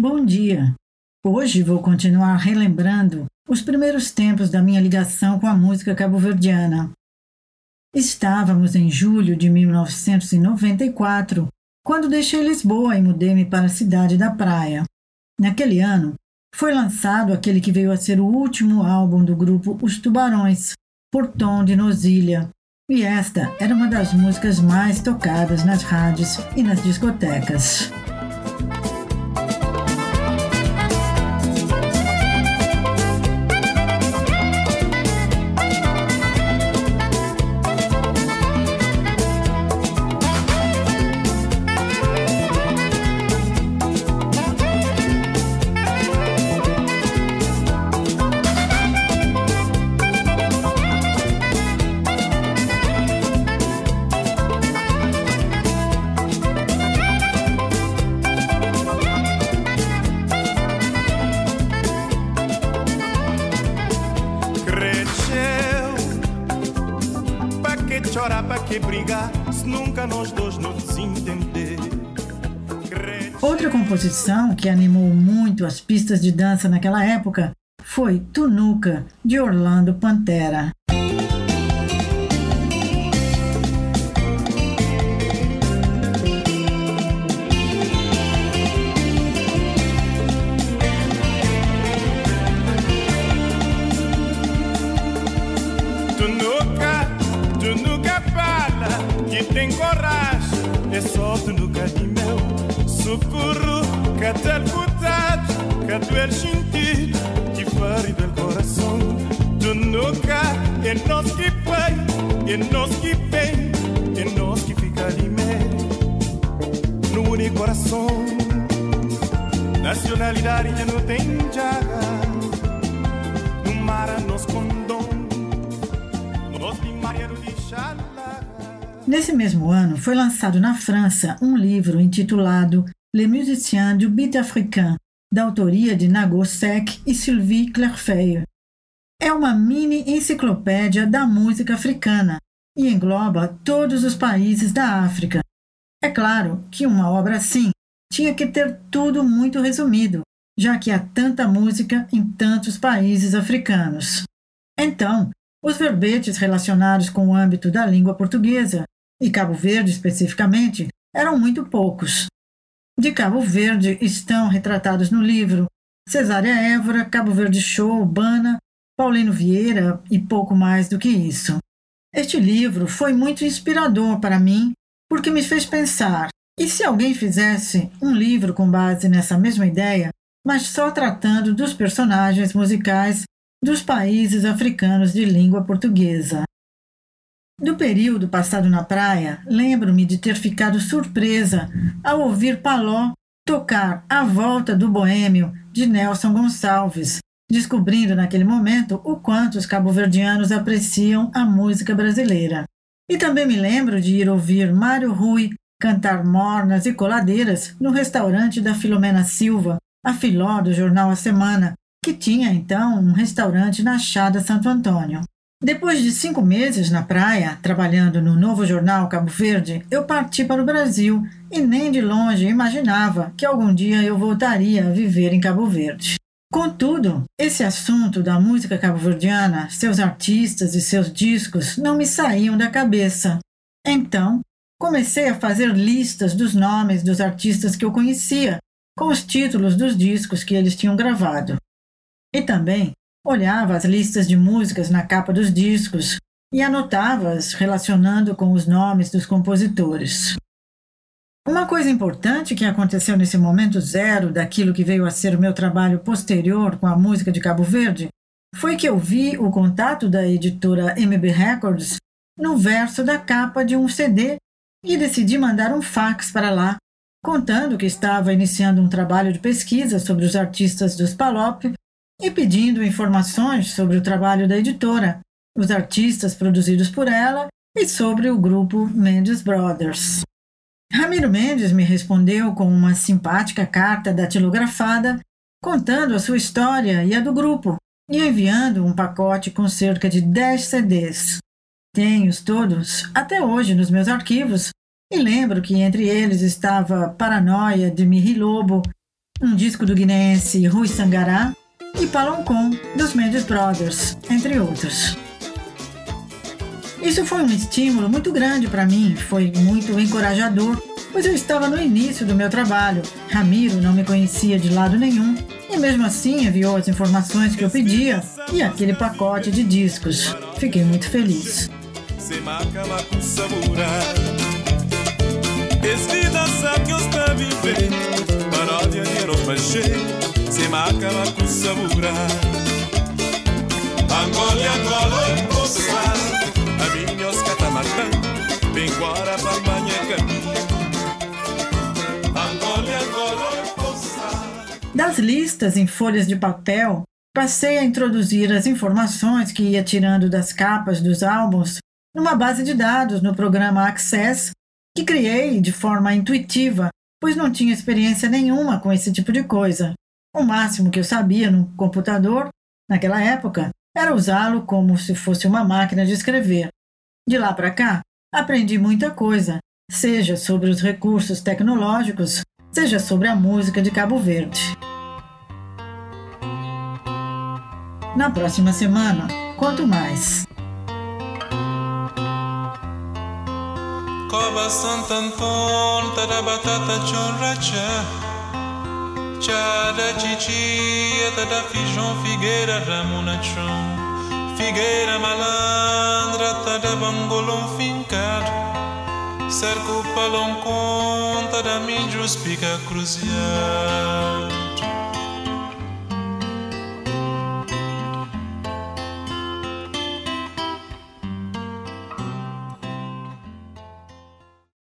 Bom dia! Hoje vou continuar relembrando os primeiros tempos da minha ligação com a música cabo-verdiana. Estávamos em julho de 1994, quando deixei Lisboa e mudei-me para a cidade da praia. Naquele ano, foi lançado aquele que veio a ser o último álbum do grupo Os Tubarões, Portão de Nozilha, e esta era uma das músicas mais tocadas nas rádios e nas discotecas. Chorar para que brigar se nunca nós dois nos entender. Outra composição que animou muito as pistas de dança naquela época foi Tunuca, de Orlando Pantera. Tem coragem, é só tu no meu. Socorro, que te putado, que és sentido, que fari del coração. Tu nunca é nós que pai, é nós que bem, é nós que fica ali no único coração. Nacionalidade já não tem jaga, no mar nos condom, nós de Maria de Chala. Nesse mesmo ano, foi lançado na França um livro intitulado Les Musiciens du Beat Africain, da autoria de Nago Sek e Sylvie Clerfeuille. É uma mini enciclopédia da música africana e engloba todos os países da África. É claro que uma obra assim tinha que ter tudo muito resumido, já que há tanta música em tantos países africanos. Então, os verbetes relacionados com o âmbito da língua portuguesa e Cabo Verde especificamente, eram muito poucos. De Cabo Verde estão retratados no livro Cesária Évora, Cabo Verde Show, Bana, Paulino Vieira e pouco mais do que isso. Este livro foi muito inspirador para mim porque me fez pensar: e se alguém fizesse um livro com base nessa mesma ideia, mas só tratando dos personagens musicais dos países africanos de língua portuguesa? Do período passado na praia, lembro-me de ter ficado surpresa ao ouvir Paló tocar A Volta do Boêmio de Nelson Gonçalves, descobrindo naquele momento o quanto os cabo-verdianos apreciam a música brasileira. E também me lembro de ir ouvir Mário Rui cantar mornas e coladeiras no restaurante da Filomena Silva, a filó do jornal A Semana, que tinha então um restaurante na Chada Santo Antônio. Depois de cinco meses na praia, trabalhando no novo jornal Cabo Verde, eu parti para o Brasil e nem de longe imaginava que algum dia eu voltaria a viver em Cabo Verde. Contudo, esse assunto da música cabo-verdiana, seus artistas e seus discos não me saíam da cabeça. Então, comecei a fazer listas dos nomes dos artistas que eu conhecia, com os títulos dos discos que eles tinham gravado. E também Olhava as listas de músicas na capa dos discos e anotava-as relacionando com os nomes dos compositores. Uma coisa importante que aconteceu nesse momento zero daquilo que veio a ser o meu trabalho posterior com a música de Cabo Verde foi que eu vi o contato da editora MB Records no verso da capa de um CD e decidi mandar um fax para lá, contando que estava iniciando um trabalho de pesquisa sobre os artistas dos Palop e pedindo informações sobre o trabalho da editora, os artistas produzidos por ela e sobre o grupo Mendes Brothers. Ramiro Mendes me respondeu com uma simpática carta datilografada contando a sua história e a do grupo e enviando um pacote com cerca de 10 CDs. Tenho-os todos até hoje nos meus arquivos e lembro que entre eles estava Paranoia de Miri Lobo, um disco do guineense Rui Sangará e Paloncon, dos Mendes Brothers, entre outros. Isso foi um estímulo muito grande para mim, foi muito encorajador, pois eu estava no início do meu trabalho. Ramiro não me conhecia de lado nenhum e mesmo assim enviou as informações que eu pedia e aquele pacote de discos. Fiquei muito feliz. Das listas em folhas de papel, passei a introduzir as informações que ia tirando das capas dos álbuns numa base de dados no programa Access, que criei de forma intuitiva, pois não tinha experiência nenhuma com esse tipo de coisa. O máximo que eu sabia no computador, naquela época, era usá-lo como se fosse uma máquina de escrever. De lá para cá, aprendi muita coisa, seja sobre os recursos tecnológicos, seja sobre a música de Cabo Verde. Na próxima semana, conto mais. Santo Antônio, Tiara titia da fijão figueira ramuna chão Figueira malandra tada bangolom fincado Cerco palão conta da minjus pica cruziar